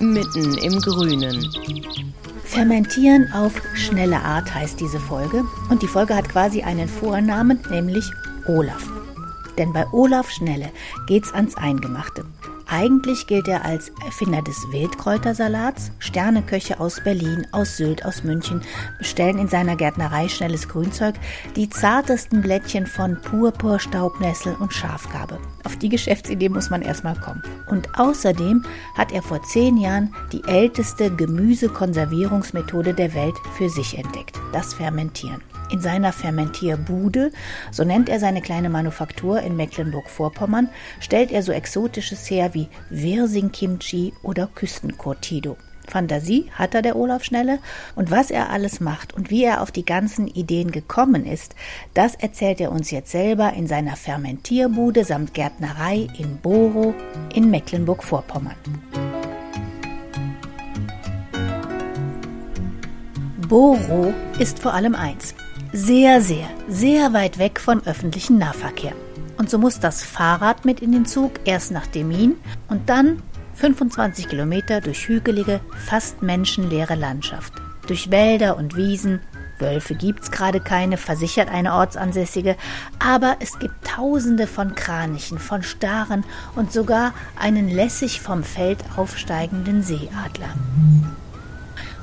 mitten im Grünen. Fermentieren auf schnelle Art heißt diese Folge und die Folge hat quasi einen Vornamen, nämlich Olaf. Denn bei Olaf Schnelle geht's ans Eingemachte. Eigentlich gilt er als Erfinder des Wildkräutersalats. Sterneköche aus Berlin, aus Sylt, aus München bestellen in seiner Gärtnerei schnelles Grünzeug die zartesten Blättchen von Purpur, Staubnessel und Schafgarbe. Auf die Geschäftsidee muss man erstmal kommen. Und außerdem hat er vor zehn Jahren die älteste Gemüsekonservierungsmethode der Welt für sich entdeckt, das Fermentieren. In seiner Fermentierbude, so nennt er seine kleine Manufaktur in Mecklenburg-Vorpommern, stellt er so Exotisches her wie Wirsing-Kimchi oder Küstenkurtido. Fantasie hat er der Olaf Schnelle und was er alles macht und wie er auf die ganzen Ideen gekommen ist, das erzählt er uns jetzt selber in seiner Fermentierbude samt Gärtnerei in Boro in Mecklenburg-Vorpommern. Boro ist vor allem eins, sehr, sehr, sehr weit weg vom öffentlichen Nahverkehr. Und so muss das Fahrrad mit in den Zug, erst nach Demin und dann 25 Kilometer durch hügelige, fast menschenleere Landschaft. Durch Wälder und Wiesen. Wölfe gibt's gerade keine, versichert eine Ortsansässige, aber es gibt tausende von Kranichen, von Staren und sogar einen lässig vom Feld aufsteigenden Seeadler.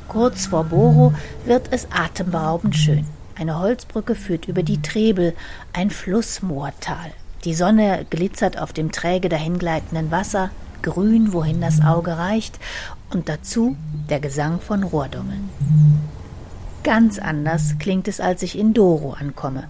Kurz vor Boro wird es atemberaubend schön. Eine Holzbrücke führt über die Trebel, ein Flussmoortal. Die Sonne glitzert auf dem träge dahingleitenden Wasser, grün, wohin das Auge reicht, und dazu der Gesang von Rohrdummeln. Ganz anders klingt es, als ich in Doro ankomme.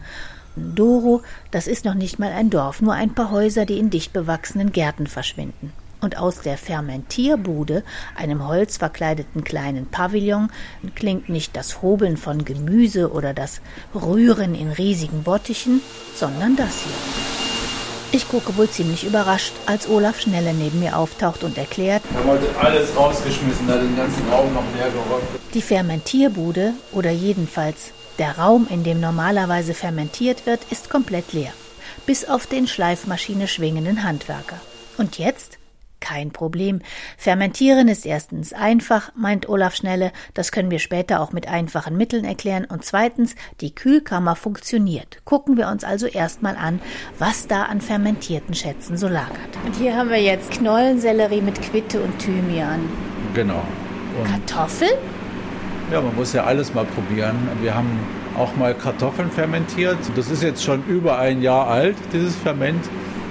Doro, das ist noch nicht mal ein Dorf, nur ein paar Häuser, die in dicht bewachsenen Gärten verschwinden und aus der Fermentierbude, einem holzverkleideten kleinen Pavillon, klingt nicht das Hobeln von Gemüse oder das Rühren in riesigen Bottichen, sondern das hier. Ich gucke wohl ziemlich überrascht, als Olaf Schnelle neben mir auftaucht und erklärt, Wir haben heute alles rausgeschmissen, hat den ganzen Raum noch leer geräumt. die Fermentierbude oder jedenfalls der Raum, in dem normalerweise fermentiert wird, ist komplett leer. Bis auf den Schleifmaschine schwingenden Handwerker. Und jetzt? Kein Problem. Fermentieren ist erstens einfach, meint Olaf Schnelle, das können wir später auch mit einfachen Mitteln erklären. Und zweitens, die Kühlkammer funktioniert. Gucken wir uns also erstmal an, was da an fermentierten Schätzen so lagert. Und hier haben wir jetzt Knollensellerie mit Quitte und Thymian. Genau. Und Kartoffeln? ja, man muss ja alles mal probieren. Wir haben auch mal Kartoffeln fermentiert. Das ist jetzt schon über ein Jahr alt, dieses Ferment.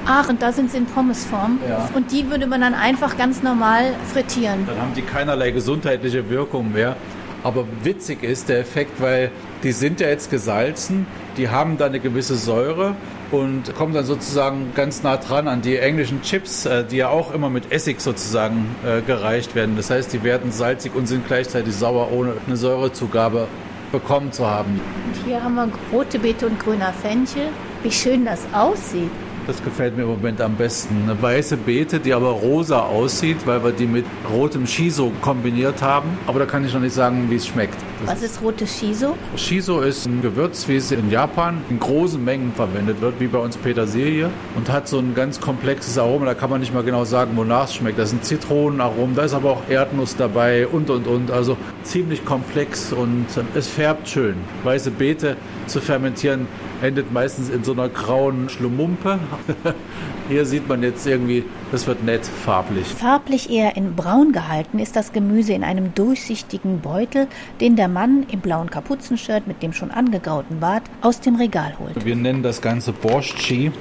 Ach, und da sind sie in Pommesform. Ja. Und die würde man dann einfach ganz normal frittieren. Dann haben die keinerlei gesundheitliche Wirkung mehr. Aber witzig ist der Effekt, weil die sind ja jetzt gesalzen, die haben da eine gewisse Säure und kommen dann sozusagen ganz nah dran an die englischen Chips, äh, die ja auch immer mit Essig sozusagen äh, gereicht werden. Das heißt, die werden salzig und sind gleichzeitig sauer, ohne eine Säurezugabe bekommen zu haben. Und hier haben wir rote Beete und grüner Fenchel. Wie schön das aussieht. Das gefällt mir im Moment am besten. Eine weiße Beete, die aber rosa aussieht, weil wir die mit rotem Shiso kombiniert haben. Aber da kann ich noch nicht sagen, wie es schmeckt. Das Was ist rotes Shiso? Shiso ist ein Gewürz, wie es in Japan in großen Mengen verwendet wird, wie bei uns Petersilie. Und hat so ein ganz komplexes Aroma. Da kann man nicht mal genau sagen, wonach es schmeckt. Da sind Zitronenaromen, da ist aber auch Erdnuss dabei und, und, und. Also ziemlich komplex und es färbt schön. Weiße Beete zu fermentieren endet meistens in so einer grauen Schlumumpe. Hier sieht man jetzt irgendwie Das wird nett, farblich. Farblich eher in braun gehalten ist das Gemüse in einem durchsichtigen Beutel, den der Mann im blauen Kapuzenshirt mit dem schon angegrauten Bart aus dem Regal holt. Wir nennen das Ganze Borschi.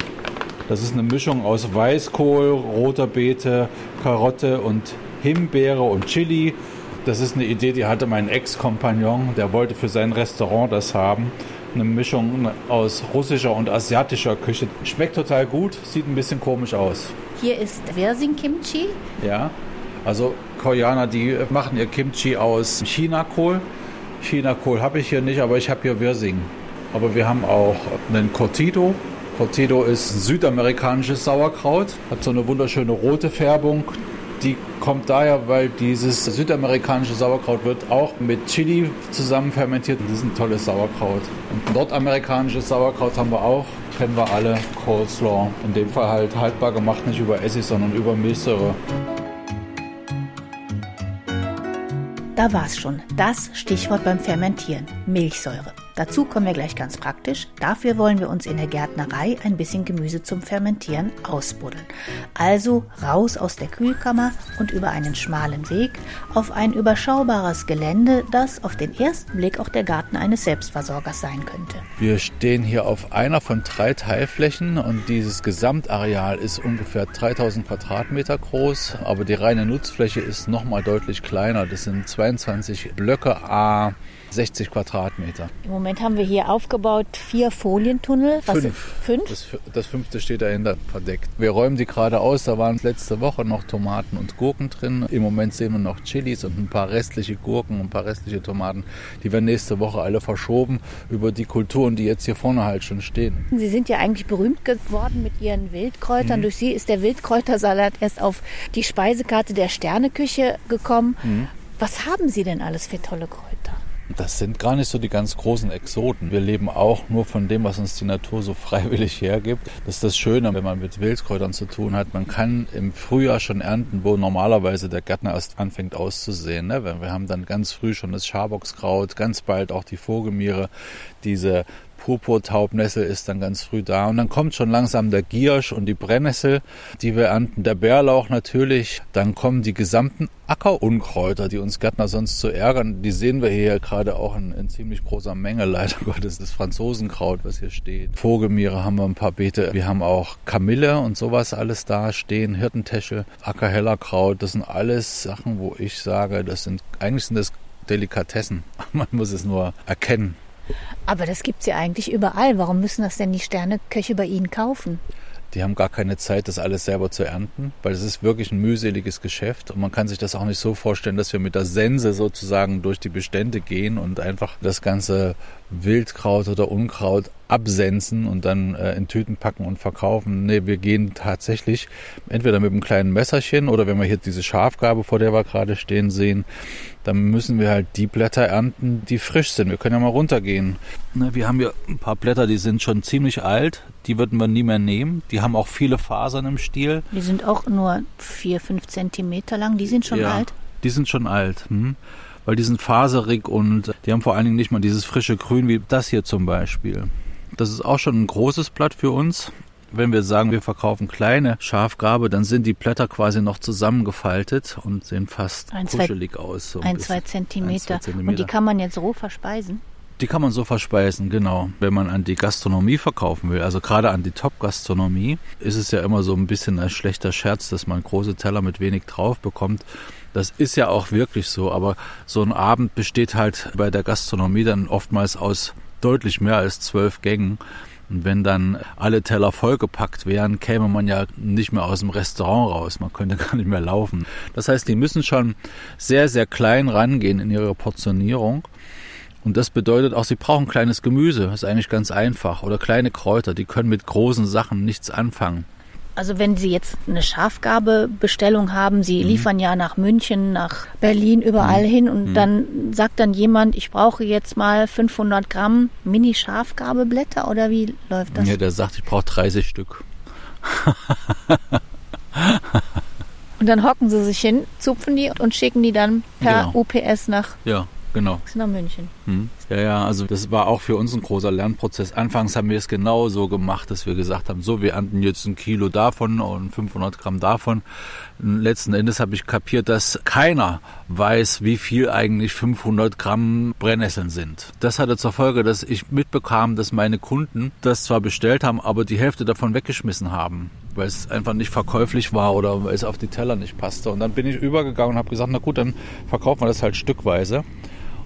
Das ist eine Mischung aus Weißkohl, roter Beete, Karotte und Himbeere und Chili. Das ist eine Idee, die hatte mein Ex-Kompagnon. Der wollte für sein Restaurant das haben. Eine Mischung aus russischer und asiatischer Küche. Schmeckt total gut, sieht ein bisschen komisch aus. Hier ist Versing Kimchi. Ja, also Koreaner, die machen ihr Kimchi aus Chinakohl. Chinakohl habe ich hier nicht, aber ich habe hier Wirsing. Aber wir haben auch einen Cortido. Cortido ist südamerikanisches Sauerkraut, hat so eine wunderschöne rote Färbung. Die kommt daher, weil dieses südamerikanische Sauerkraut wird auch mit Chili zusammen fermentiert. Das ist ein tolles Sauerkraut. Und nordamerikanisches Sauerkraut haben wir auch, kennen wir alle, Coleslaw. In dem Fall halt haltbar gemacht, nicht über Essig, sondern über Milchsäure. Da war's schon. Das Stichwort beim Fermentieren. Milchsäure. Dazu kommen wir gleich ganz praktisch. Dafür wollen wir uns in der Gärtnerei ein bisschen Gemüse zum Fermentieren ausbuddeln. Also raus aus der Kühlkammer und über einen schmalen Weg auf ein überschaubares Gelände, das auf den ersten Blick auch der Garten eines Selbstversorgers sein könnte. Wir stehen hier auf einer von drei Teilflächen und dieses Gesamtareal ist ungefähr 3000 Quadratmeter groß, aber die reine Nutzfläche ist nochmal deutlich kleiner. Das sind 22 Blöcke A 60 Quadratmeter. Im Moment haben wir hier aufgebaut vier Folientunnel. Was fünf. fünf? Das, das, fünfte steht dahinter verdeckt. Wir räumen die gerade aus. Da waren letzte Woche noch Tomaten und Gurken drin. Im Moment sehen wir noch Chilis und ein paar restliche Gurken und ein paar restliche Tomaten. Die werden nächste Woche alle verschoben über die Kulturen, die jetzt hier vorne halt schon stehen. Sie sind ja eigentlich berühmt geworden mit Ihren Wildkräutern. Mhm. Durch Sie ist der Wildkräutersalat erst auf die Speisekarte der Sterneküche gekommen. Mhm. Was haben Sie denn alles für tolle Kräuter? Das sind gar nicht so die ganz großen Exoten. Wir leben auch nur von dem, was uns die Natur so freiwillig hergibt. Das ist das Schöne, wenn man mit Wildkräutern zu tun hat. Man kann im Frühjahr schon ernten, wo normalerweise der Gärtner erst anfängt auszusehen. Ne? Wir haben dann ganz früh schon das Schaboxkraut, ganz bald auch die Vogelmiere, diese Purpurtaubnessel ist dann ganz früh da. Und dann kommt schon langsam der Giersch und die Brennnessel, die wir ernten. Der Bärlauch natürlich. Dann kommen die gesamten Ackerunkräuter, die uns Gärtner sonst so ärgern. Die sehen wir hier gerade auch in, in ziemlich großer Menge, leider Gottes. Das Franzosenkraut, was hier steht. Vogelmiere haben wir ein paar Beete. Wir haben auch Kamille und sowas alles da stehen. Hirtentäschel, Ackerhellerkraut. Das sind alles Sachen, wo ich sage, das sind, eigentlich sind das Delikatessen. Man muss es nur erkennen. Aber das gibt es ja eigentlich überall. Warum müssen das denn die Sterneköche bei Ihnen kaufen? Die haben gar keine Zeit, das alles selber zu ernten, weil es ist wirklich ein mühseliges Geschäft und man kann sich das auch nicht so vorstellen, dass wir mit der Sense sozusagen durch die Bestände gehen und einfach das ganze Wildkraut oder Unkraut absenzen und dann äh, in Tüten packen und verkaufen. Nee, wir gehen tatsächlich entweder mit einem kleinen Messerchen oder wenn wir hier diese Schafgabe, vor der wir gerade stehen, sehen, dann müssen wir halt die Blätter ernten, die frisch sind. Wir können ja mal runtergehen. Ne, wir haben hier ein paar Blätter, die sind schon ziemlich alt. Die würden wir nie mehr nehmen. Die haben auch viele Fasern im Stiel. Die sind auch nur vier, fünf Zentimeter lang. Die sind schon ja, alt. Die sind schon alt. Hm? Weil die sind faserig und die haben vor allen Dingen nicht mal dieses frische Grün wie das hier zum Beispiel. Das ist auch schon ein großes Blatt für uns. Wenn wir sagen, wir verkaufen kleine Schafgabe, dann sind die Blätter quasi noch zusammengefaltet und sehen fast ein, kuschelig zwei, aus. So ein, zwei Zentimeter. ein, zwei Zentimeter. Und die kann man jetzt roh verspeisen? Die kann man so verspeisen, genau. Wenn man an die Gastronomie verkaufen will, also gerade an die Top-Gastronomie, ist es ja immer so ein bisschen ein schlechter Scherz, dass man große Teller mit wenig drauf bekommt. Das ist ja auch wirklich so, aber so ein Abend besteht halt bei der Gastronomie dann oftmals aus deutlich mehr als zwölf Gängen. Und wenn dann alle Teller vollgepackt wären, käme man ja nicht mehr aus dem Restaurant raus. Man könnte gar nicht mehr laufen. Das heißt, die müssen schon sehr, sehr klein rangehen in ihre Portionierung. Und das bedeutet auch, sie brauchen kleines Gemüse. Das ist eigentlich ganz einfach. Oder kleine Kräuter. Die können mit großen Sachen nichts anfangen. Also wenn Sie jetzt eine Schafgabebestellung haben, Sie mhm. liefern ja nach München, nach Berlin, überall mhm. hin und mhm. dann sagt dann jemand, ich brauche jetzt mal 500 Gramm Mini-Schafgabeblätter oder wie läuft das? Ja, der sagt, ich brauche 30 Stück. und dann hocken Sie sich hin, zupfen die und schicken die dann per genau. UPS nach ja. Genau. Bis nach München. Hm. Ja, ja, also das war auch für uns ein großer Lernprozess. Anfangs haben wir es genau so gemacht, dass wir gesagt haben, so, wir ernten jetzt ein Kilo davon und 500 Gramm davon. Letzten Endes habe ich kapiert, dass keiner weiß, wie viel eigentlich 500 Gramm Brennnesseln sind. Das hatte zur Folge, dass ich mitbekam, dass meine Kunden das zwar bestellt haben, aber die Hälfte davon weggeschmissen haben weil es einfach nicht verkäuflich war oder weil es auf die Teller nicht passte. Und dann bin ich übergegangen und habe gesagt, na gut, dann verkaufen wir das halt stückweise.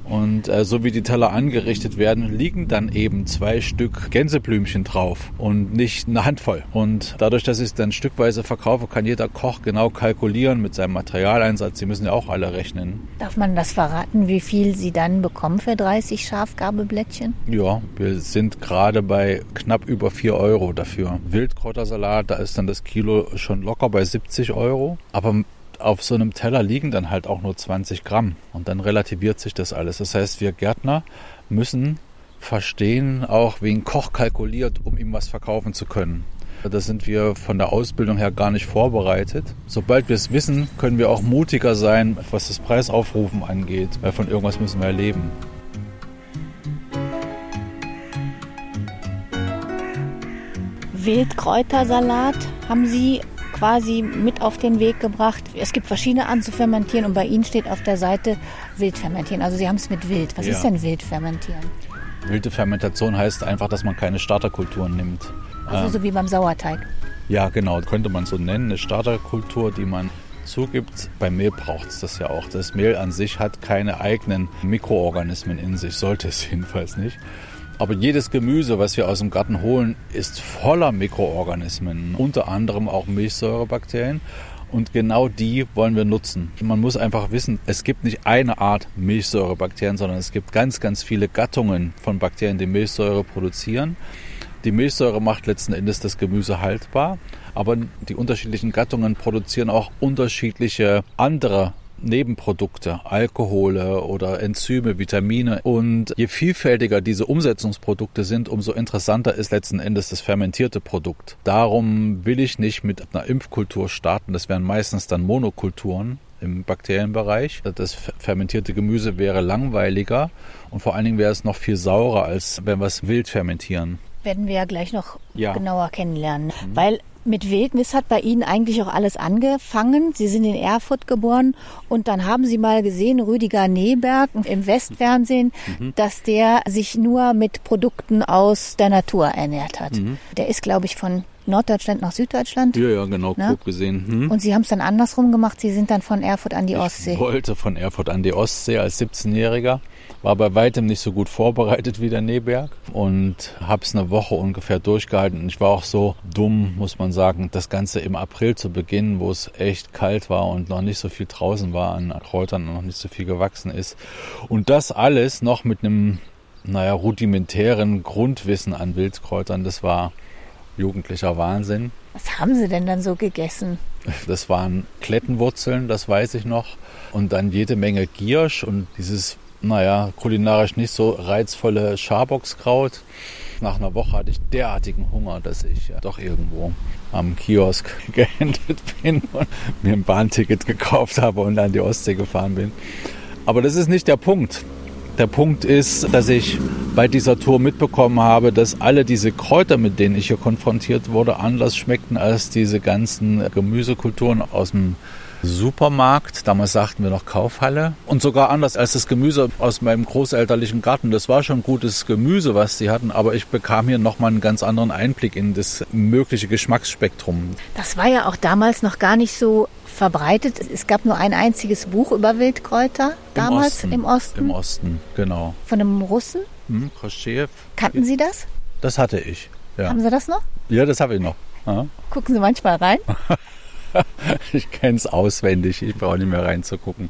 Und äh, so wie die Teller angerichtet werden, liegen dann eben zwei Stück Gänseblümchen drauf und nicht eine Handvoll. Und dadurch, dass ich es dann stückweise verkaufe, kann jeder Koch genau kalkulieren mit seinem Materialeinsatz. Sie müssen ja auch alle rechnen. Darf man das verraten, wie viel Sie dann bekommen für 30 Schafgabelblättchen? Ja, wir sind gerade bei knapp über 4 Euro dafür. Wildkräutersalat, da ist dann das Kilo schon locker bei 70 Euro. Aber auf so einem Teller liegen dann halt auch nur 20 Gramm und dann relativiert sich das alles. Das heißt, wir Gärtner müssen verstehen, auch wie ein Koch kalkuliert, um ihm was verkaufen zu können. Da sind wir von der Ausbildung her gar nicht vorbereitet. Sobald wir es wissen, können wir auch mutiger sein, was das Preisaufrufen angeht, weil von irgendwas müssen wir leben. Wildkräutersalat haben Sie quasi mit auf den Weg gebracht. Es gibt verschiedene Arten zu fermentieren und bei Ihnen steht auf der Seite Wildfermentieren. Also Sie haben es mit Wild. Was ja. ist denn Wildfermentieren? Wilde Fermentation heißt einfach, dass man keine Starterkulturen nimmt. Also ähm, so wie beim Sauerteig. Ja, genau, könnte man so nennen. Eine Starterkultur, die man zugibt. Beim Mehl braucht es das ja auch. Das Mehl an sich hat keine eigenen Mikroorganismen in sich, sollte es jedenfalls nicht. Aber jedes Gemüse, was wir aus dem Garten holen, ist voller Mikroorganismen, unter anderem auch Milchsäurebakterien. Und genau die wollen wir nutzen. Man muss einfach wissen, es gibt nicht eine Art Milchsäurebakterien, sondern es gibt ganz, ganz viele Gattungen von Bakterien, die Milchsäure produzieren. Die Milchsäure macht letzten Endes das Gemüse haltbar, aber die unterschiedlichen Gattungen produzieren auch unterschiedliche andere Nebenprodukte, Alkohole oder Enzyme, Vitamine. Und je vielfältiger diese Umsetzungsprodukte sind, umso interessanter ist letzten Endes das fermentierte Produkt. Darum will ich nicht mit einer Impfkultur starten. Das wären meistens dann Monokulturen im Bakterienbereich. Das fermentierte Gemüse wäre langweiliger und vor allen Dingen wäre es noch viel saurer, als wenn wir es wild fermentieren. Werden wir ja gleich noch ja. genauer kennenlernen. Mhm. Weil mit Wildnis hat bei Ihnen eigentlich auch alles angefangen. Sie sind in Erfurt geboren und dann haben Sie mal gesehen, Rüdiger Neberg im Westfernsehen, mhm. dass der sich nur mit Produkten aus der Natur ernährt hat. Mhm. Der ist, glaube ich, von Norddeutschland nach Süddeutschland. Ja, ja, genau, ne? grob gesehen. Hm. Und Sie haben es dann andersrum gemacht. Sie sind dann von Erfurt an die ich Ostsee. Ich wollte von Erfurt an die Ostsee als 17-Jähriger war bei weitem nicht so gut vorbereitet wie der Neberg und habe es eine Woche ungefähr durchgehalten. Und ich war auch so dumm, muss man sagen, das Ganze im April zu beginnen, wo es echt kalt war und noch nicht so viel draußen war an Kräutern und noch nicht so viel gewachsen ist. Und das alles noch mit einem, naja, rudimentären Grundwissen an Wildkräutern, das war jugendlicher Wahnsinn. Was haben Sie denn dann so gegessen? Das waren Klettenwurzeln, das weiß ich noch. Und dann jede Menge Giersch und dieses naja, kulinarisch nicht so reizvolle Schaboxkraut. Nach einer Woche hatte ich derartigen Hunger, dass ich ja doch irgendwo am Kiosk geendet bin und mir ein Bahnticket gekauft habe und an die Ostsee gefahren bin. Aber das ist nicht der Punkt. Der Punkt ist, dass ich bei dieser Tour mitbekommen habe, dass alle diese Kräuter, mit denen ich hier konfrontiert wurde, anders schmeckten als diese ganzen Gemüsekulturen aus dem Supermarkt, damals sagten wir noch Kaufhalle und sogar anders als das Gemüse aus meinem großelterlichen Garten. Das war schon gutes Gemüse, was sie hatten, aber ich bekam hier nochmal einen ganz anderen Einblick in das mögliche Geschmacksspektrum. Das war ja auch damals noch gar nicht so verbreitet. Es gab nur ein einziges Buch über Wildkräuter damals Im Osten. Im Osten, Im Osten genau. Von einem Russen? Hm, Khrushchev. Kannten Sie das? Das hatte ich. Ja. Haben Sie das noch? Ja, das habe ich noch. Ja. Gucken Sie manchmal rein? ich kenne es auswendig, ich brauche nicht mehr reinzugucken.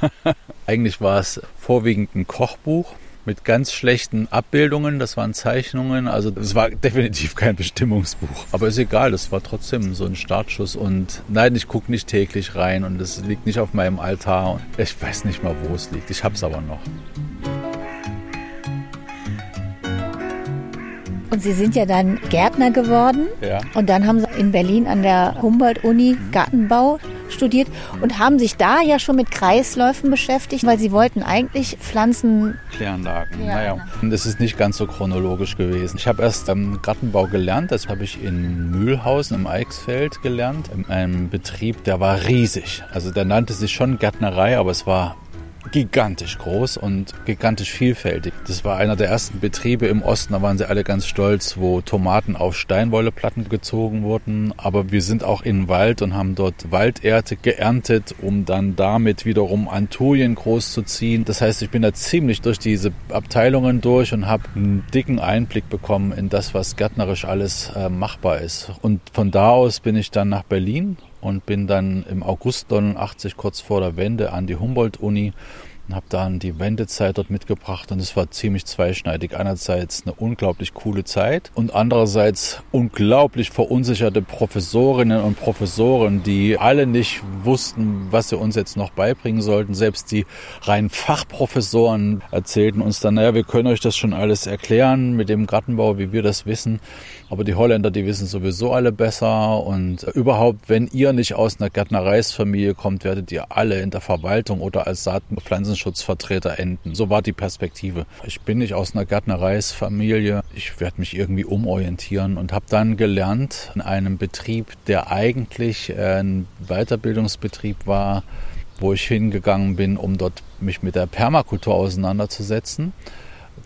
Eigentlich war es vorwiegend ein Kochbuch mit ganz schlechten Abbildungen, das waren Zeichnungen, also es war definitiv kein Bestimmungsbuch. Aber ist egal, das war trotzdem so ein Startschuss und nein, ich gucke nicht täglich rein und es liegt nicht auf meinem Altar. Ich weiß nicht mal, wo es liegt, ich habe es aber noch. Und Sie sind ja dann Gärtner geworden. Ja. Und dann haben Sie in Berlin an der Humboldt-Uni Gartenbau studiert und haben sich da ja schon mit Kreisläufen beschäftigt, weil sie wollten eigentlich Pflanzen... Kläranlagen, ja, naja. Genau. Das ist nicht ganz so chronologisch gewesen. Ich habe erst am Gartenbau gelernt, das habe ich in Mühlhausen im Eichsfeld gelernt, in einem Betrieb, der war riesig. Also der nannte sich schon Gärtnerei, aber es war gigantisch groß und gigantisch vielfältig. Das war einer der ersten Betriebe im Osten, da waren sie alle ganz stolz, wo Tomaten auf Steinwolleplatten gezogen wurden. Aber wir sind auch in den Wald und haben dort Walderde geerntet, um dann damit wiederum Anturien groß zu ziehen. Das heißt, ich bin da ziemlich durch diese Abteilungen durch und habe einen dicken Einblick bekommen in das, was gärtnerisch alles äh, machbar ist. Und von da aus bin ich dann nach Berlin und bin dann im August 89 kurz vor der Wende an die Humboldt-Uni und habe dann die Wendezeit dort mitgebracht und es war ziemlich zweischneidig. Einerseits eine unglaublich coole Zeit und andererseits unglaublich verunsicherte Professorinnen und Professoren, die alle nicht wussten, was sie uns jetzt noch beibringen sollten. Selbst die rein Fachprofessoren erzählten uns dann, naja, wir können euch das schon alles erklären mit dem Gartenbau, wie wir das wissen. Aber die Holländer, die wissen sowieso alle besser und überhaupt, wenn ihr nicht aus einer Gärtnereisfamilie kommt, werdet ihr alle in der Verwaltung oder als Saat- und Pflanzenschutzvertreter enden. So war die Perspektive. Ich bin nicht aus einer Gärtnereisfamilie. Ich werde mich irgendwie umorientieren und habe dann gelernt in einem Betrieb, der eigentlich ein Weiterbildungsbetrieb war, wo ich hingegangen bin, um dort mich mit der Permakultur auseinanderzusetzen.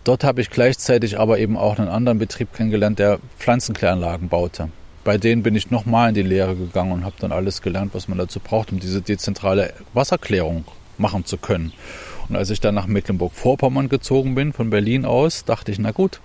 Dort habe ich gleichzeitig aber eben auch einen anderen Betrieb kennengelernt, der Pflanzenkläranlagen baute. Bei denen bin ich nochmal in die Lehre gegangen und habe dann alles gelernt, was man dazu braucht, um diese dezentrale Wasserklärung machen zu können. Und als ich dann nach Mecklenburg-Vorpommern gezogen bin, von Berlin aus, dachte ich, na gut,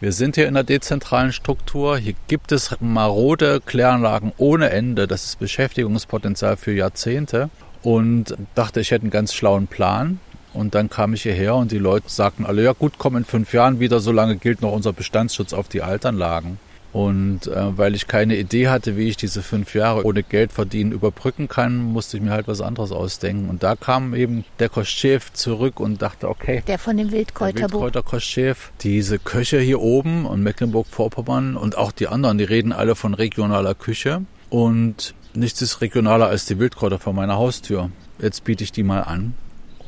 wir sind hier in der dezentralen Struktur. Hier gibt es marode Kläranlagen ohne Ende. Das ist Beschäftigungspotenzial für Jahrzehnte. Und dachte, ich hätte einen ganz schlauen Plan. Und dann kam ich hierher und die Leute sagten alle, ja gut, komm in fünf Jahren wieder, solange gilt noch unser Bestandsschutz auf die Altanlagen. Und äh, weil ich keine Idee hatte, wie ich diese fünf Jahre ohne Geld verdienen überbrücken kann, musste ich mir halt was anderes ausdenken. Und da kam eben der Koschef zurück und dachte, okay. Der von dem Wildkräuterbuch. Wildkräuter Koschef. Diese Köche hier oben und Mecklenburg-Vorpommern und auch die anderen, die reden alle von regionaler Küche. Und nichts ist regionaler als die Wildkräuter vor meiner Haustür. Jetzt biete ich die mal an.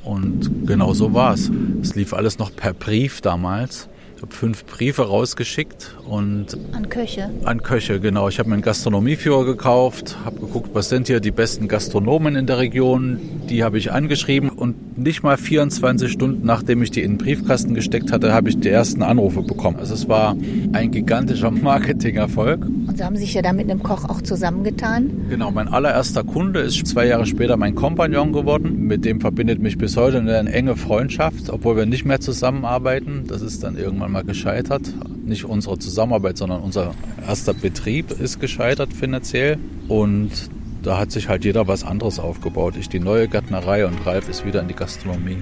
Und genau so war es. Es lief alles noch per Brief damals. Ich habe fünf Briefe rausgeschickt und an Köche. An Köche, genau. Ich habe mir einen Gastronomieführer gekauft, habe geguckt, was sind hier die besten Gastronomen in der Region. Die habe ich angeschrieben und nicht mal 24 Stunden nachdem ich die in den Briefkasten gesteckt hatte, habe ich die ersten Anrufe bekommen. Also es war ein gigantischer Marketingerfolg. Und Sie haben sich ja da mit einem Koch auch zusammengetan? Genau, mein allererster Kunde ist zwei Jahre später mein Kompagnon geworden. Mit dem verbindet mich bis heute eine enge Freundschaft, obwohl wir nicht mehr zusammenarbeiten. Das ist dann irgendwann mal gescheitert. Nicht unsere Zusammenarbeit, sondern unser erster Betrieb ist gescheitert finanziell. Und da hat sich halt jeder was anderes aufgebaut. Ich die neue Gärtnerei und Ralf ist wieder in die Gastronomie.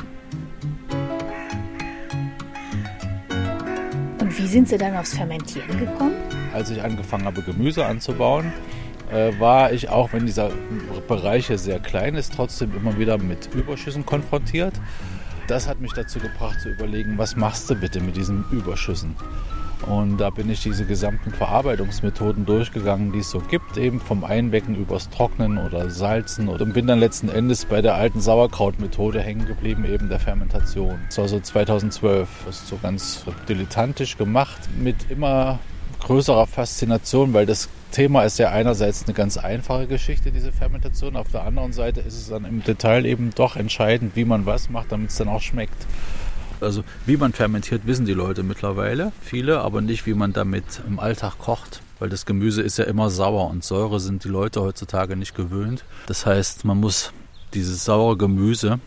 Und wie sind Sie dann aufs Fermentieren gekommen? Als ich angefangen habe, Gemüse anzubauen, äh, war ich auch, wenn dieser Bereich sehr klein ist, trotzdem immer wieder mit Überschüssen konfrontiert. Das hat mich dazu gebracht zu überlegen, was machst du bitte mit diesen Überschüssen? Und da bin ich diese gesamten Verarbeitungsmethoden durchgegangen, die es so gibt, eben vom Einwecken übers Trocknen oder Salzen und bin dann letzten Endes bei der alten Sauerkrautmethode hängen geblieben, eben der Fermentation. Das war so 2012. Das ist so ganz dilettantisch gemacht, mit immer größerer Faszination, weil das Thema ist ja einerseits eine ganz einfache Geschichte, diese Fermentation. Auf der anderen Seite ist es dann im Detail eben doch entscheidend, wie man was macht, damit es dann auch schmeckt. Also wie man fermentiert, wissen die Leute mittlerweile. Viele, aber nicht, wie man damit im Alltag kocht. Weil das Gemüse ist ja immer sauer und Säure sind die Leute heutzutage nicht gewöhnt. Das heißt, man muss dieses saure Gemüse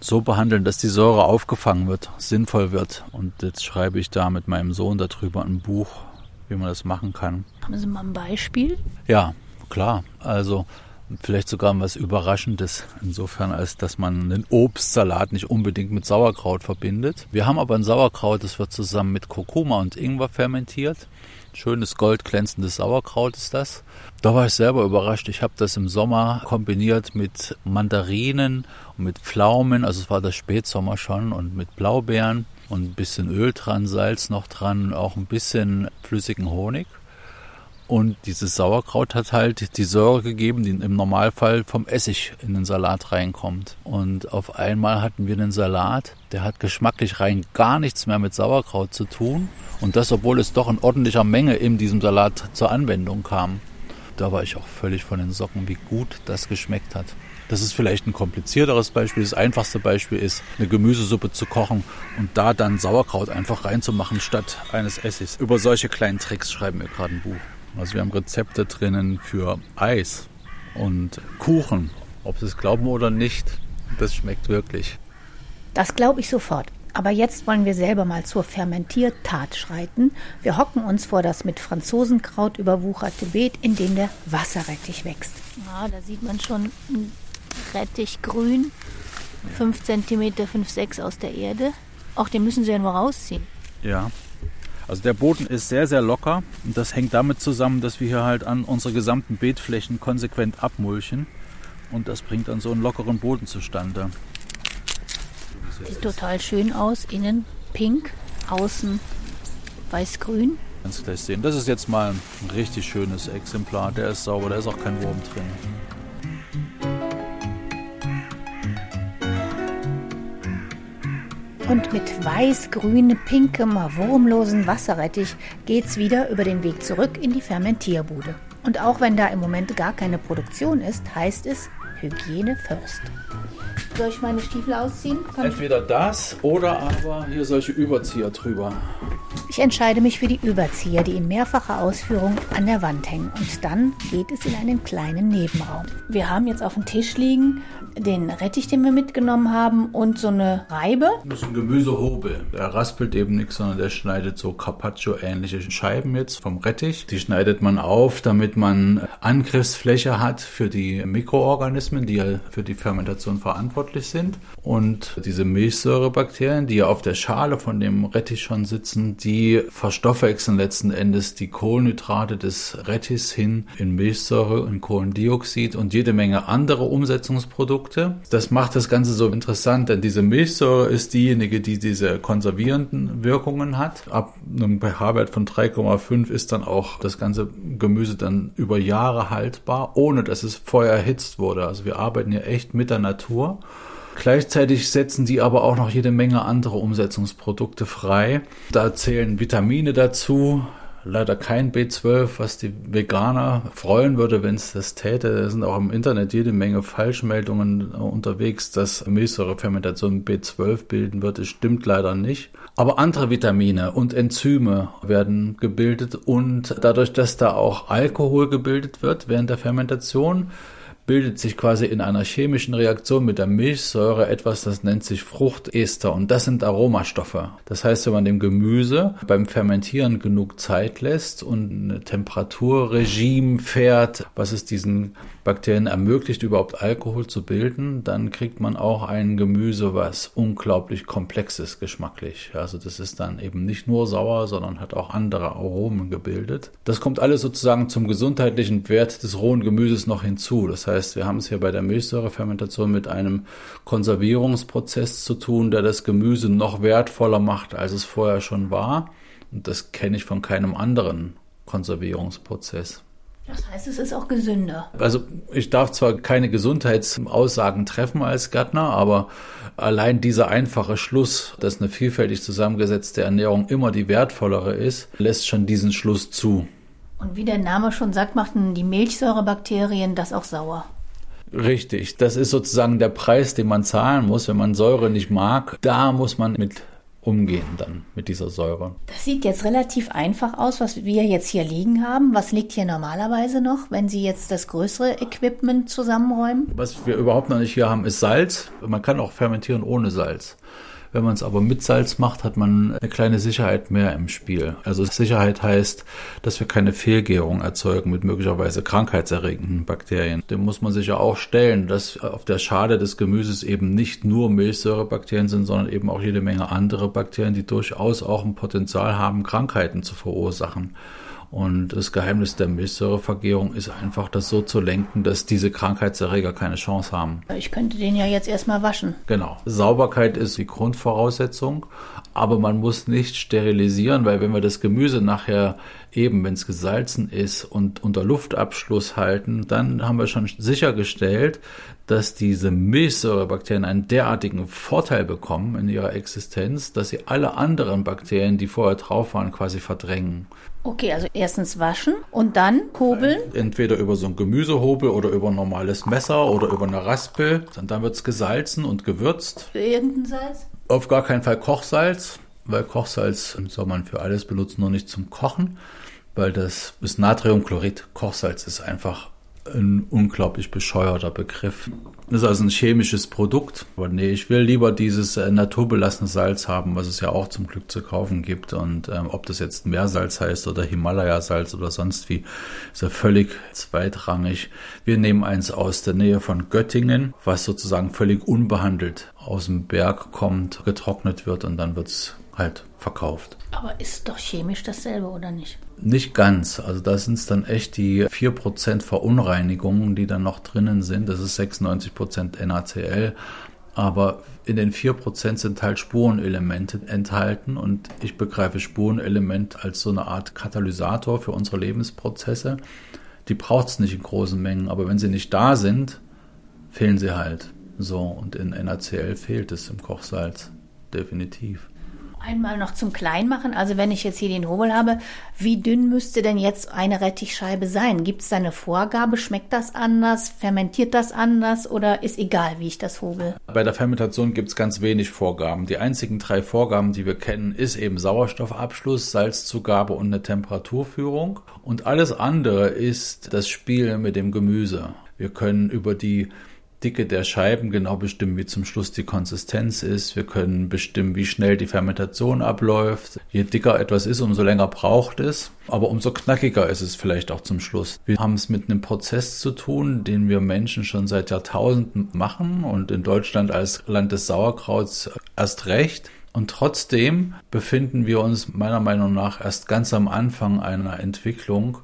so behandeln, dass die Säure aufgefangen wird, sinnvoll wird. Und jetzt schreibe ich da mit meinem Sohn darüber ein Buch, wie man das machen kann. Haben Sie mal ein Beispiel? Ja, klar. Also vielleicht sogar was Überraschendes, insofern als dass man einen Obstsalat nicht unbedingt mit Sauerkraut verbindet. Wir haben aber ein Sauerkraut, das wird zusammen mit Kurkuma und Ingwer fermentiert. Schönes goldglänzendes Sauerkraut ist das. Da war ich selber überrascht. Ich habe das im Sommer kombiniert mit Mandarinen und mit Pflaumen, also es war der Spätsommer schon, und mit Blaubeeren und ein bisschen Öl dran, Salz noch dran, auch ein bisschen flüssigen Honig. Und dieses Sauerkraut hat halt die Säure gegeben, die im Normalfall vom Essig in den Salat reinkommt. Und auf einmal hatten wir einen Salat, der hat geschmacklich rein gar nichts mehr mit Sauerkraut zu tun. Und das, obwohl es doch in ordentlicher Menge in diesem Salat zur Anwendung kam. Da war ich auch völlig von den Socken, wie gut das geschmeckt hat. Das ist vielleicht ein komplizierteres Beispiel. Das einfachste Beispiel ist, eine Gemüsesuppe zu kochen und da dann Sauerkraut einfach reinzumachen statt eines Essigs. Über solche kleinen Tricks schreiben wir gerade ein Buch. Also wir haben Rezepte drinnen für Eis und Kuchen. Ob Sie es glauben oder nicht, das schmeckt wirklich. Das glaube ich sofort. Aber jetzt wollen wir selber mal zur Fermentiertat schreiten. Wir hocken uns vor das mit Franzosenkraut überwucherte Beet, in dem der Wasserrettich wächst. Ja, da sieht man schon ein Rettichgrün, 5 cm, 5, 6 aus der Erde. Auch den müssen Sie ja nur rausziehen. Ja, also der Boden ist sehr, sehr locker und das hängt damit zusammen, dass wir hier halt an unsere gesamten Beetflächen konsequent abmulchen und das bringt dann so einen lockeren Boden zustande. Sieht total schön aus, innen pink, außen weiß-grün. Ganz gleich sehen. Das ist jetzt mal ein richtig schönes Exemplar. Der ist sauber, da ist auch kein Wurm drin. Und mit weiß-grün, pinkem, wurmlosen Wasserrettich geht's wieder über den Weg zurück in die Fermentierbude. Und auch wenn da im Moment gar keine Produktion ist, heißt es Hygiene first. Soll ich meine Stiefel ausziehen? Kann Entweder das oder aber hier solche Überzieher drüber. Ich entscheide mich für die Überzieher, die in mehrfacher Ausführung an der Wand hängen. Und dann geht es in einen kleinen Nebenraum. Wir haben jetzt auf dem Tisch liegen den Rettich, den wir mitgenommen haben, und so eine Reibe. Das ist ein Gemüsehobel. Der raspelt eben nichts, sondern der schneidet so Carpaccio-ähnliche Scheiben jetzt vom Rettich. Die schneidet man auf, damit man Angriffsfläche hat für die Mikroorganismen, die ja für die Fermentation verantwortlich sind. Und diese Milchsäurebakterien, die ja auf der Schale von dem Rettich schon sitzen, die verstoffwechseln letzten Endes die Kohlenhydrate des Rettichs hin in Milchsäure und Kohlendioxid und jede Menge andere Umsetzungsprodukte. Das macht das Ganze so interessant, denn diese Milchsäure ist diejenige, die diese konservierenden Wirkungen hat. Ab einem pH-Wert von 3,5 ist dann auch das ganze Gemüse dann über Jahre haltbar, ohne dass es vorher erhitzt wurde. Also wir arbeiten ja echt mit der Natur. Gleichzeitig setzen die aber auch noch jede Menge andere Umsetzungsprodukte frei. Da zählen Vitamine dazu, leider kein B12, was die Veganer freuen würde, wenn es das täte. Da sind auch im Internet jede Menge Falschmeldungen unterwegs, dass Milchsäurefermentation B12 bilden wird. Das stimmt leider nicht. Aber andere Vitamine und Enzyme werden gebildet und dadurch, dass da auch Alkohol gebildet wird während der Fermentation, bildet sich quasi in einer chemischen Reaktion mit der Milchsäure etwas, das nennt sich Fruchtester und das sind Aromastoffe. Das heißt, wenn man dem Gemüse beim Fermentieren genug Zeit lässt und ein Temperaturregime fährt, was es diesen Bakterien ermöglicht, überhaupt Alkohol zu bilden, dann kriegt man auch ein Gemüse, was unglaublich komplex ist geschmacklich. Also das ist dann eben nicht nur sauer, sondern hat auch andere Aromen gebildet. Das kommt alles sozusagen zum gesundheitlichen Wert des rohen Gemüses noch hinzu. Das heißt, wir haben es hier bei der Milchsäurefermentation mit einem Konservierungsprozess zu tun, der das Gemüse noch wertvoller macht, als es vorher schon war. Und das kenne ich von keinem anderen Konservierungsprozess. Das heißt, es ist auch gesünder. Also ich darf zwar keine Gesundheitsaussagen treffen als Gärtner, aber allein dieser einfache Schluss, dass eine vielfältig zusammengesetzte Ernährung immer die wertvollere ist, lässt schon diesen Schluss zu. Und wie der Name schon sagt, machten die Milchsäurebakterien das auch sauer. Richtig, das ist sozusagen der Preis, den man zahlen muss, wenn man Säure nicht mag. Da muss man mit umgehen dann mit dieser Säure. Das sieht jetzt relativ einfach aus, was wir jetzt hier liegen haben. Was liegt hier normalerweise noch, wenn Sie jetzt das größere Equipment zusammenräumen? Was wir überhaupt noch nicht hier haben, ist Salz. Man kann auch fermentieren ohne Salz. Wenn man es aber mit Salz macht, hat man eine kleine Sicherheit mehr im Spiel. Also Sicherheit heißt, dass wir keine Fehlgärung erzeugen mit möglicherweise krankheitserregenden Bakterien. Dem muss man sich ja auch stellen, dass auf der Schale des Gemüses eben nicht nur Milchsäurebakterien sind, sondern eben auch jede Menge andere Bakterien, die durchaus auch ein Potenzial haben, Krankheiten zu verursachen. Und das Geheimnis der Milchsäurevergärung ist einfach, das so zu lenken, dass diese Krankheitserreger keine Chance haben. Ich könnte den ja jetzt erstmal waschen. Genau. Sauberkeit ist die Grundvoraussetzung, aber man muss nicht sterilisieren, weil wenn wir das Gemüse nachher eben, wenn es gesalzen ist und unter Luftabschluss halten, dann haben wir schon sichergestellt, dass diese Milchsäurebakterien einen derartigen Vorteil bekommen in ihrer Existenz, dass sie alle anderen Bakterien, die vorher drauf waren, quasi verdrängen. Okay, also erstens waschen und dann hobeln. Entweder über so ein Gemüsehobel oder über ein normales Messer oder über eine Raspel. Und dann wird es gesalzen und gewürzt. Für irgendein Salz? Auf gar keinen Fall Kochsalz, weil Kochsalz soll man für alles benutzen, nur nicht zum Kochen, weil das ist Natriumchlorid. Kochsalz ist einfach ein unglaublich bescheuerter Begriff. Das ist also ein chemisches Produkt. Aber nee, ich will lieber dieses äh, naturbelassene Salz haben, was es ja auch zum Glück zu kaufen gibt. Und ähm, ob das jetzt Meersalz heißt oder Himalaya-Salz oder sonst wie, ist ja völlig zweitrangig. Wir nehmen eins aus der Nähe von Göttingen, was sozusagen völlig unbehandelt aus dem Berg kommt, getrocknet wird und dann wird's halt verkauft. Aber ist doch chemisch dasselbe, oder nicht? Nicht ganz. Also da sind es dann echt die 4% Verunreinigungen, die dann noch drinnen sind. Das ist 96% NaCl. Aber in den 4% sind halt Spurenelemente enthalten und ich begreife Spurenelement als so eine Art Katalysator für unsere Lebensprozesse. Die braucht es nicht in großen Mengen, aber wenn sie nicht da sind, fehlen sie halt. So, und in NaCl fehlt es im Kochsalz. Definitiv. Einmal noch zum Kleinmachen. Also wenn ich jetzt hier den Hobel habe, wie dünn müsste denn jetzt eine Rettichscheibe sein? Gibt es da eine Vorgabe? Schmeckt das anders? Fermentiert das anders? Oder ist egal, wie ich das hobel? Bei der Fermentation gibt es ganz wenig Vorgaben. Die einzigen drei Vorgaben, die wir kennen, ist eben Sauerstoffabschluss, Salzzugabe und eine Temperaturführung. Und alles andere ist das Spiel mit dem Gemüse. Wir können über die Dicke der Scheiben genau bestimmen, wie zum Schluss die Konsistenz ist. Wir können bestimmen, wie schnell die Fermentation abläuft. Je dicker etwas ist, umso länger braucht es. Aber umso knackiger ist es vielleicht auch zum Schluss. Wir haben es mit einem Prozess zu tun, den wir Menschen schon seit Jahrtausenden machen und in Deutschland als Land des Sauerkrauts erst recht. Und trotzdem befinden wir uns meiner Meinung nach erst ganz am Anfang einer Entwicklung,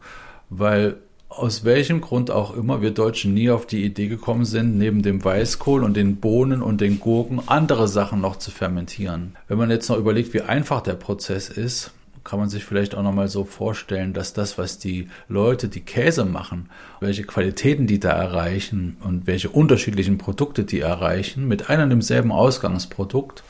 weil aus welchem Grund auch immer wir Deutschen nie auf die Idee gekommen sind, neben dem Weißkohl und den Bohnen und den Gurken andere Sachen noch zu fermentieren. Wenn man jetzt noch überlegt, wie einfach der Prozess ist, kann man sich vielleicht auch noch mal so vorstellen, dass das, was die Leute, die Käse machen, welche Qualitäten die da erreichen und welche unterschiedlichen Produkte die erreichen, mit einem und demselben Ausgangsprodukt,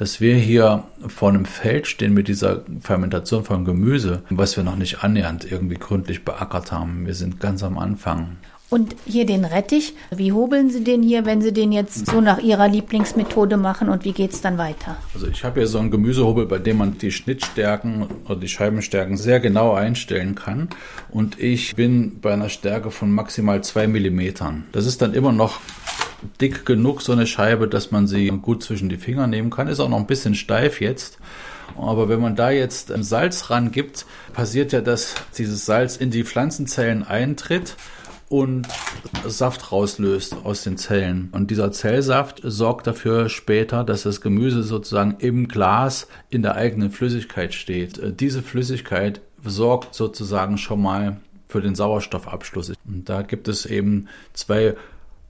dass wir hier vor einem Feld stehen mit dieser Fermentation von Gemüse, was wir noch nicht annähernd irgendwie gründlich beackert haben. Wir sind ganz am Anfang. Und hier den Rettich, wie hobeln Sie den hier, wenn Sie den jetzt so nach Ihrer Lieblingsmethode machen und wie geht es dann weiter? Also ich habe hier so einen Gemüsehobel, bei dem man die Schnittstärken oder die Scheibenstärken sehr genau einstellen kann. Und ich bin bei einer Stärke von maximal zwei Millimetern. Das ist dann immer noch dick genug, so eine Scheibe, dass man sie gut zwischen die Finger nehmen kann. Ist auch noch ein bisschen steif jetzt. Aber wenn man da jetzt Salz ran gibt, passiert ja, dass dieses Salz in die Pflanzenzellen eintritt und Saft rauslöst aus den Zellen. Und dieser Zellsaft sorgt dafür später, dass das Gemüse sozusagen im Glas in der eigenen Flüssigkeit steht. Diese Flüssigkeit sorgt sozusagen schon mal für den Sauerstoffabschluss. Und da gibt es eben zwei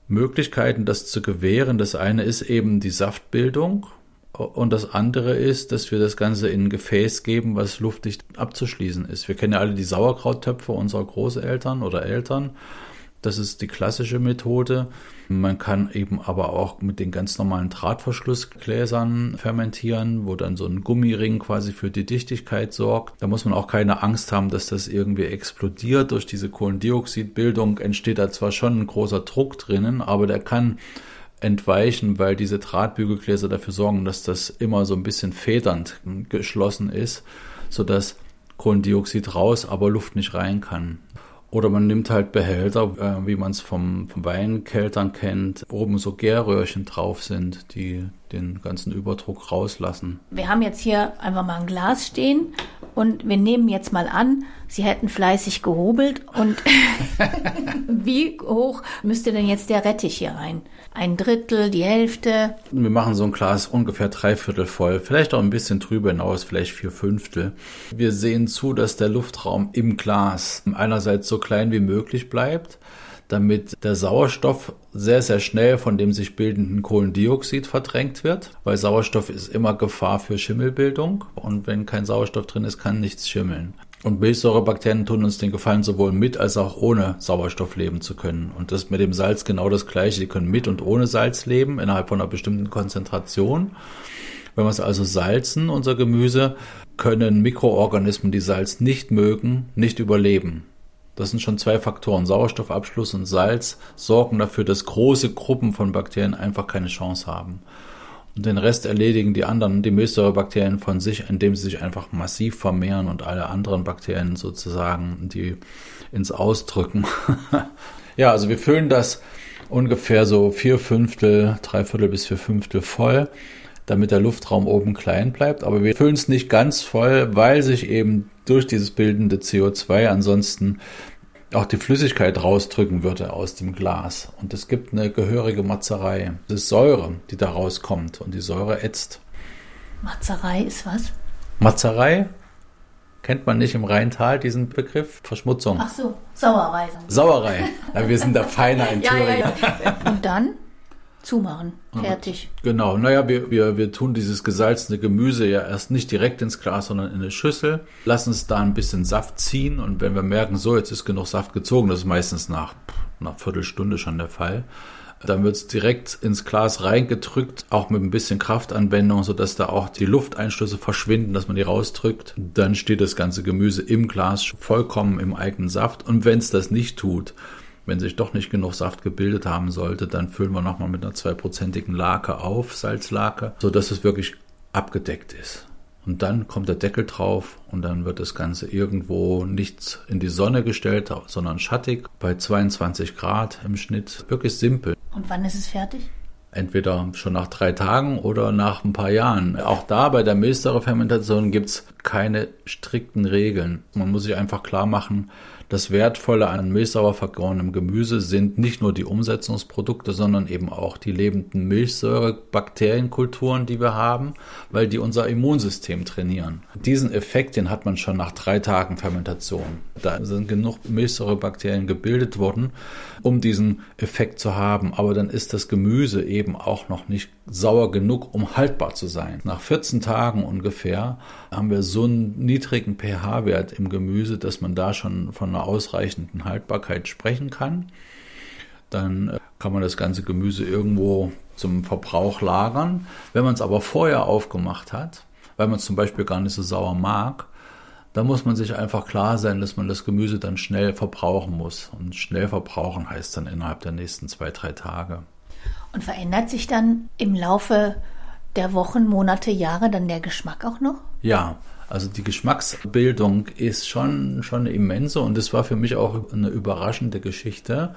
Möglichkeiten, das zu gewähren. Das eine ist eben die Saftbildung und das andere ist, dass wir das Ganze in ein Gefäß geben, was luftdicht abzuschließen ist. Wir kennen ja alle die Sauerkrauttöpfe unserer Großeltern oder Eltern. Das ist die klassische Methode. Man kann eben aber auch mit den ganz normalen Drahtverschlussgläsern fermentieren, wo dann so ein Gummiring quasi für die Dichtigkeit sorgt. Da muss man auch keine Angst haben, dass das irgendwie explodiert. Durch diese Kohlendioxidbildung entsteht da zwar schon ein großer Druck drinnen, aber der kann entweichen, weil diese Drahtbügelgläser dafür sorgen, dass das immer so ein bisschen federnd geschlossen ist, sodass Kohlendioxid raus, aber Luft nicht rein kann. Oder man nimmt halt Behälter, äh, wie man es vom, vom Weinkeltern kennt, oben so Gärröhrchen drauf sind, die den ganzen Überdruck rauslassen. Wir haben jetzt hier einfach mal ein Glas stehen Und wir nehmen jetzt mal an, Sie hätten fleißig gehobelt. Und wie hoch müsste denn jetzt der Rettich hier rein? Ein Drittel, die Hälfte? Wir machen so ein Glas ungefähr drei Viertel voll, vielleicht auch ein bisschen drüber hinaus, vielleicht vier Fünftel. Wir sehen zu, dass der Luftraum im Glas einerseits so klein wie möglich bleibt damit der Sauerstoff sehr, sehr schnell von dem sich bildenden Kohlendioxid verdrängt wird, weil Sauerstoff ist immer Gefahr für Schimmelbildung und wenn kein Sauerstoff drin ist, kann nichts schimmeln. Und Milchsäurebakterien tun uns den Gefallen, sowohl mit als auch ohne Sauerstoff leben zu können. Und das ist mit dem Salz genau das Gleiche. Die können mit und ohne Salz leben, innerhalb von einer bestimmten Konzentration. Wenn wir es also salzen, unser Gemüse, können Mikroorganismen, die Salz nicht mögen, nicht überleben. Das sind schon zwei Faktoren. Sauerstoffabschluss und Salz sorgen dafür, dass große Gruppen von Bakterien einfach keine Chance haben. Und den Rest erledigen die anderen, die Milchsäurebakterien von sich, indem sie sich einfach massiv vermehren und alle anderen Bakterien sozusagen, die ins Ausdrücken. ja, also wir füllen das ungefähr so vier Fünftel, drei Viertel bis vier Fünftel voll, damit der Luftraum oben klein bleibt. Aber wir füllen es nicht ganz voll, weil sich eben durch dieses bildende CO2 ansonsten auch die Flüssigkeit rausdrücken würde aus dem Glas. Und es gibt eine gehörige Matzerei. Das ist Säure, die da rauskommt und die Säure ätzt. Matzerei ist was? Matzerei kennt man nicht im Rheintal diesen Begriff? Verschmutzung. Ach so, Sauerei. Sauerei. Ja, wir sind da feiner in Thüringen. Ja, ja. Und dann? Zumachen. Fertig. Genau. Naja, wir, wir, wir tun dieses gesalzene Gemüse ja erst nicht direkt ins Glas, sondern in eine Schüssel, lassen es da ein bisschen Saft ziehen und wenn wir merken, so, jetzt ist genug Saft gezogen, das ist meistens nach, nach Viertelstunde schon der Fall, dann wird es direkt ins Glas reingedrückt, auch mit ein bisschen Kraftanwendung, sodass da auch die Lufteinschlüsse verschwinden, dass man die rausdrückt. Dann steht das ganze Gemüse im Glas vollkommen im eigenen Saft. Und wenn es das nicht tut, wenn sich doch nicht genug Saft gebildet haben sollte, dann füllen wir nochmal mit einer zweiprozentigen Lake auf, Salzlake, sodass es wirklich abgedeckt ist. Und dann kommt der Deckel drauf und dann wird das Ganze irgendwo nicht in die Sonne gestellt, sondern schattig bei 22 Grad im Schnitt. Wirklich simpel. Und wann ist es fertig? Entweder schon nach drei Tagen oder nach ein paar Jahren. Auch da bei der Milchsäurefermentation gibt es keine strikten Regeln. Man muss sich einfach klar machen, das Wertvolle an milchsauer vergorenem Gemüse sind nicht nur die Umsetzungsprodukte, sondern eben auch die lebenden Milchsäurebakterienkulturen, die wir haben, weil die unser Immunsystem trainieren. Diesen Effekt, den hat man schon nach drei Tagen Fermentation. Da sind genug Milchsäurebakterien gebildet worden, um diesen Effekt zu haben. Aber dann ist das Gemüse eben auch noch nicht sauer genug, um haltbar zu sein. Nach 14 Tagen ungefähr haben wir so einen niedrigen pH-Wert im Gemüse, dass man da schon von einer ausreichenden Haltbarkeit sprechen kann. Dann äh, kann man das ganze Gemüse irgendwo zum Verbrauch lagern. Wenn man es aber vorher aufgemacht hat, weil man es zum Beispiel gar nicht so sauer mag, dann muss man sich einfach klar sein, dass man das Gemüse dann schnell verbrauchen muss. Und schnell verbrauchen heißt dann innerhalb der nächsten zwei, drei Tage. Und verändert sich dann im Laufe der Wochen, Monate, Jahre dann der Geschmack auch noch? Ja, also die Geschmacksbildung ist schon, schon immense und das war für mich auch eine überraschende Geschichte,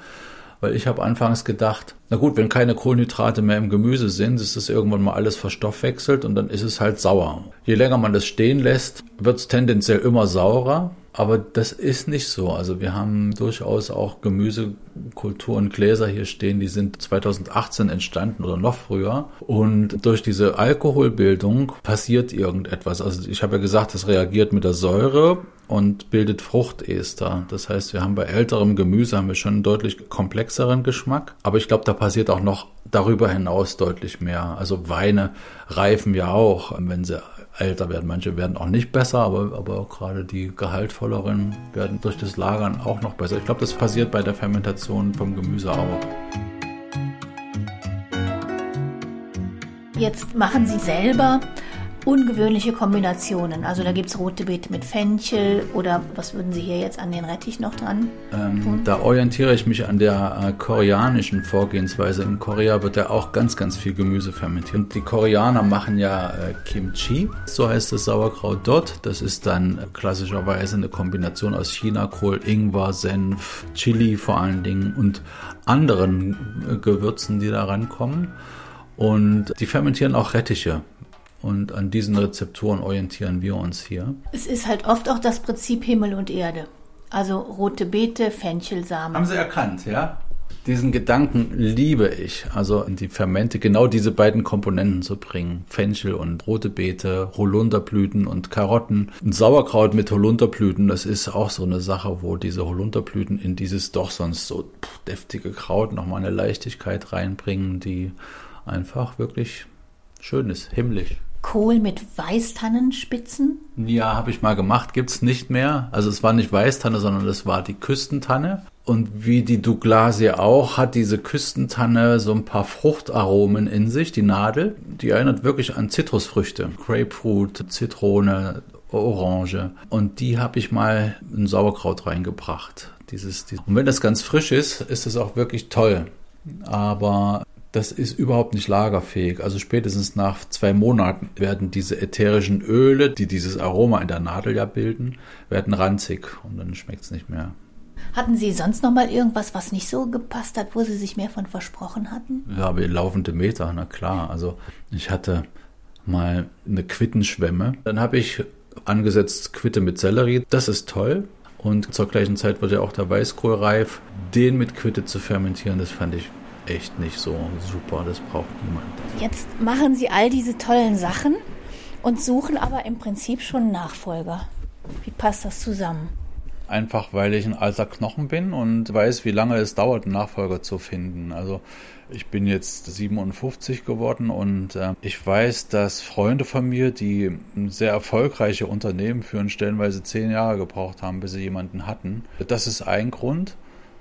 weil ich habe anfangs gedacht, na gut, wenn keine Kohlenhydrate mehr im Gemüse sind, ist das irgendwann mal alles verstoffwechselt und dann ist es halt sauer. Je länger man das stehen lässt, wird es tendenziell immer saurer. Aber das ist nicht so. Also wir haben durchaus auch Gemüsekulturen, Gläser hier stehen, die sind 2018 entstanden oder noch früher. Und durch diese Alkoholbildung passiert irgendetwas. Also ich habe ja gesagt, es reagiert mit der Säure und bildet Fruchtester. Das heißt, wir haben bei älterem Gemüse haben wir schon einen deutlich komplexeren Geschmack. Aber ich glaube, da passiert auch noch darüber hinaus deutlich mehr. Also Weine reifen ja auch, wenn sie älter werden. Manche werden auch nicht besser, aber, aber gerade die gehaltvolleren werden durch das Lagern auch noch besser. Ich glaube, das passiert bei der Fermentation vom Gemüse auch. Jetzt machen Sie selber ungewöhnliche Kombinationen. Also da gibt es rote Beete mit Fenchel oder was würden Sie hier jetzt an den Rettich noch dran ähm, Da orientiere ich mich an der äh, koreanischen Vorgehensweise. In Korea wird ja auch ganz, ganz viel Gemüse fermentiert. Und die Koreaner machen ja äh, Kimchi, so heißt das Sauerkraut dort. Das ist dann klassischerweise eine Kombination aus Chinakohl, Ingwer, Senf, Chili vor allen Dingen und anderen äh, Gewürzen, die da rankommen. Und die fermentieren auch Rettiche. Und an diesen Rezeptoren orientieren wir uns hier. Es ist halt oft auch das Prinzip Himmel und Erde. Also rote Beete, Fenchelsamen. Haben Sie erkannt, ja? Diesen Gedanken liebe ich, also in die Fermente genau diese beiden Komponenten zu bringen. Fenchel und rote Beete, Holunderblüten und Karotten. Ein Sauerkraut mit Holunderblüten, das ist auch so eine Sache, wo diese Holunderblüten in dieses doch sonst so deftige Kraut nochmal eine Leichtigkeit reinbringen, die einfach wirklich schön ist, himmlisch. Kohl mit Weißtannenspitzen? Ja, habe ich mal gemacht, gibt's nicht mehr. Also es war nicht Weißtanne, sondern es war die Küstentanne. Und wie die Douglasie auch, hat diese Küstentanne so ein paar Fruchtaromen in sich, die Nadel. Die erinnert wirklich an Zitrusfrüchte. Grapefruit, Zitrone, Orange. Und die habe ich mal in Sauerkraut reingebracht. Dieses, und wenn das ganz frisch ist, ist es auch wirklich toll. Aber das ist überhaupt nicht lagerfähig. Also spätestens nach zwei Monaten werden diese ätherischen Öle, die dieses Aroma in der Nadel ja bilden, werden ranzig und dann schmeckt es nicht mehr. Hatten Sie sonst noch mal irgendwas, was nicht so gepasst hat, wo Sie sich mehr von versprochen hatten? Ja, wie laufende Meter, na klar. Also ich hatte mal eine Quittenschwemme. Dann habe ich angesetzt Quitte mit Sellerie. Das ist toll. Und zur gleichen Zeit wird ja auch der Weißkohl reif. Den mit Quitte zu fermentieren, das fand ich echt nicht so super. Das braucht niemand. Jetzt machen Sie all diese tollen Sachen und suchen aber im Prinzip schon Nachfolger. Wie passt das zusammen? Einfach weil ich ein alter Knochen bin und weiß, wie lange es dauert, einen Nachfolger zu finden. Also ich bin jetzt 57 geworden und äh, ich weiß, dass Freunde von mir, die sehr erfolgreiche Unternehmen führen, stellenweise zehn Jahre gebraucht haben, bis sie jemanden hatten. Das ist ein Grund.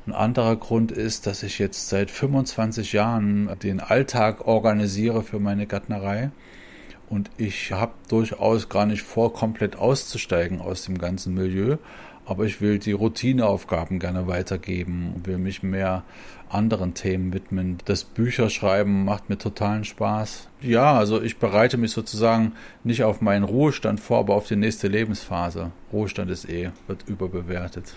Ein anderer Grund ist, dass ich jetzt seit 25 Jahren den Alltag organisiere für meine Gärtnerei. Und ich habe durchaus gar nicht vor, komplett auszusteigen aus dem ganzen Milieu. Aber ich will die Routineaufgaben gerne weitergeben und will mich mehr anderen Themen widmen. Das Bücherschreiben macht mir totalen Spaß. Ja, also ich bereite mich sozusagen nicht auf meinen Ruhestand vor, aber auf die nächste Lebensphase. Ruhestand ist eh, wird überbewertet.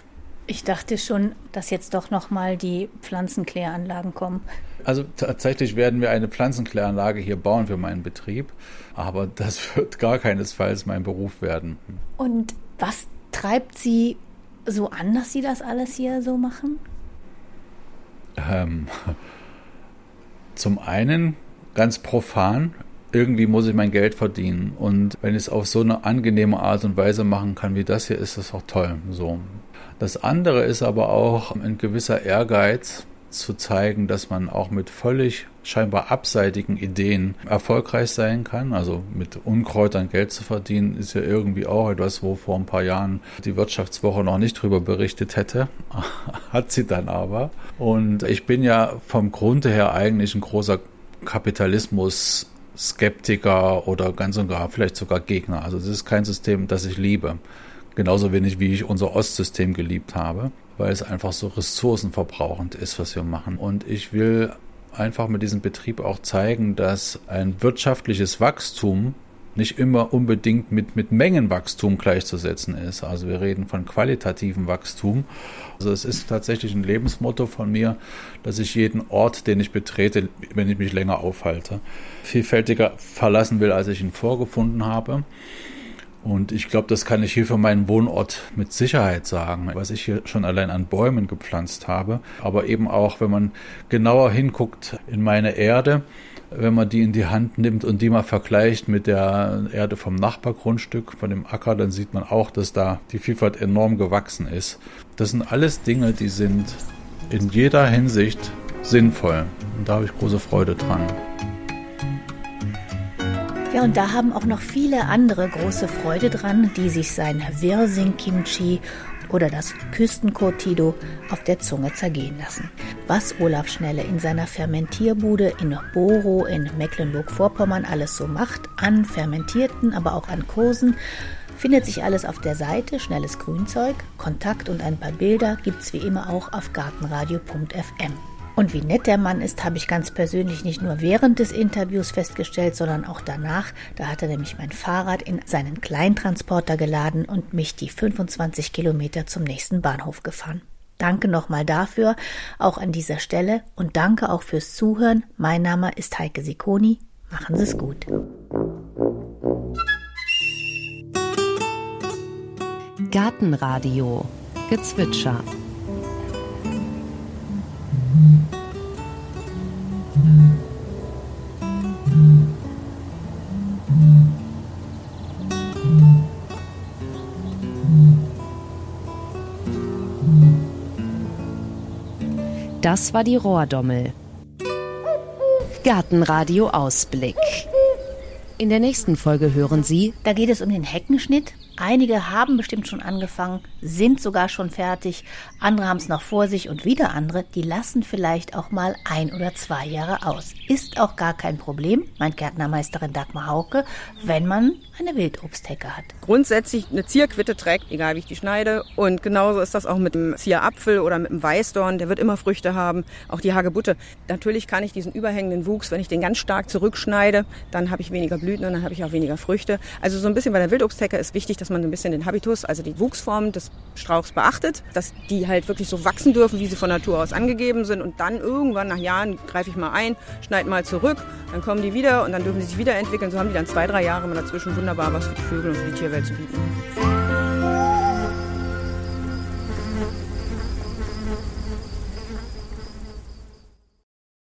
Ich dachte schon, dass jetzt doch nochmal die Pflanzenkläranlagen kommen. Also tatsächlich werden wir eine Pflanzenkläranlage hier bauen für meinen Betrieb, aber das wird gar keinesfalls mein Beruf werden. Und was treibt Sie so an, dass Sie das alles hier so machen? Ähm, zum einen ganz profan, irgendwie muss ich mein Geld verdienen. Und wenn ich es auf so eine angenehme Art und Weise machen kann wie das hier, ist das auch toll. So. Das andere ist aber auch ein gewisser Ehrgeiz, zu zeigen, dass man auch mit völlig scheinbar abseitigen Ideen erfolgreich sein kann. Also mit Unkräutern Geld zu verdienen, ist ja irgendwie auch etwas, wo vor ein paar Jahren die Wirtschaftswoche noch nicht drüber berichtet hätte. Hat sie dann aber. Und ich bin ja vom Grunde her eigentlich ein großer Kapitalismus Skeptiker oder ganz und gar vielleicht sogar Gegner. Also das ist kein System, das ich liebe. Genauso wenig wie ich unser Ostsystem geliebt habe weil es einfach so ressourcenverbrauchend ist, was wir machen. Und ich will einfach mit diesem Betrieb auch zeigen, dass ein wirtschaftliches Wachstum nicht immer unbedingt mit, mit Mengenwachstum gleichzusetzen ist. Also wir reden von qualitativem Wachstum. Also es ist tatsächlich ein Lebensmotto von mir, dass ich jeden Ort, den ich betrete, wenn ich mich länger aufhalte, vielfältiger verlassen will, als ich ihn vorgefunden habe. Und ich glaube, das kann ich hier für meinen Wohnort mit Sicherheit sagen, was ich hier schon allein an Bäumen gepflanzt habe. Aber eben auch, wenn man genauer hinguckt in meine Erde, wenn man die in die Hand nimmt und die mal vergleicht mit der Erde vom Nachbargrundstück, von dem Acker, dann sieht man auch, dass da die Vielfalt enorm gewachsen ist. Das sind alles Dinge, die sind in jeder Hinsicht sinnvoll. Und da habe ich große Freude dran. Ja, und da haben auch noch viele andere große Freude dran, die sich sein Wirsing-Kimchi oder das Küstenkurtido auf der Zunge zergehen lassen. Was Olaf Schnelle in seiner Fermentierbude in Boro in Mecklenburg-Vorpommern alles so macht, an fermentierten, aber auch an Kursen, findet sich alles auf der Seite Schnelles Grünzeug. Kontakt und ein paar Bilder gibt's wie immer auch auf gartenradio.fm. Und wie nett der Mann ist, habe ich ganz persönlich nicht nur während des Interviews festgestellt, sondern auch danach. Da hat er nämlich mein Fahrrad in seinen Kleintransporter geladen und mich die 25 Kilometer zum nächsten Bahnhof gefahren. Danke nochmal dafür, auch an dieser Stelle und danke auch fürs Zuhören. Mein Name ist Heike Sikoni. Machen Sie es gut. Gartenradio Gezwitscher das war die Rohrdommel. Gartenradio Ausblick. In der nächsten Folge hören Sie, Da geht es um den Heckenschnitt. Einige haben bestimmt schon angefangen, sind sogar schon fertig. Andere haben es noch vor sich und wieder andere, die lassen vielleicht auch mal ein oder zwei Jahre aus. Ist auch gar kein Problem, meint Gärtnermeisterin Dagmar Hauke, wenn man eine Wildobsthecke hat. Grundsätzlich eine Zierquitte trägt, egal wie ich die schneide. Und genauso ist das auch mit dem Zierapfel oder mit dem Weißdorn. Der wird immer Früchte haben. Auch die Hagebutte. Natürlich kann ich diesen überhängenden Wuchs, wenn ich den ganz stark zurückschneide, dann habe ich weniger Blüten und dann habe ich auch weniger Früchte. Also so ein bisschen bei der Wildobsthecke ist wichtig, dass man ein bisschen den Habitus, also die Wuchsform des Strauchs beachtet, dass die halt wirklich so wachsen dürfen, wie sie von Natur aus angegeben sind. Und dann irgendwann nach Jahren greife ich mal ein, schneide mal zurück, dann kommen die wieder und dann dürfen sie sich wieder entwickeln. So haben die dann zwei, drei Jahre immer dazwischen wunderbar was für die Vögel und für die Tierwelt zu bieten.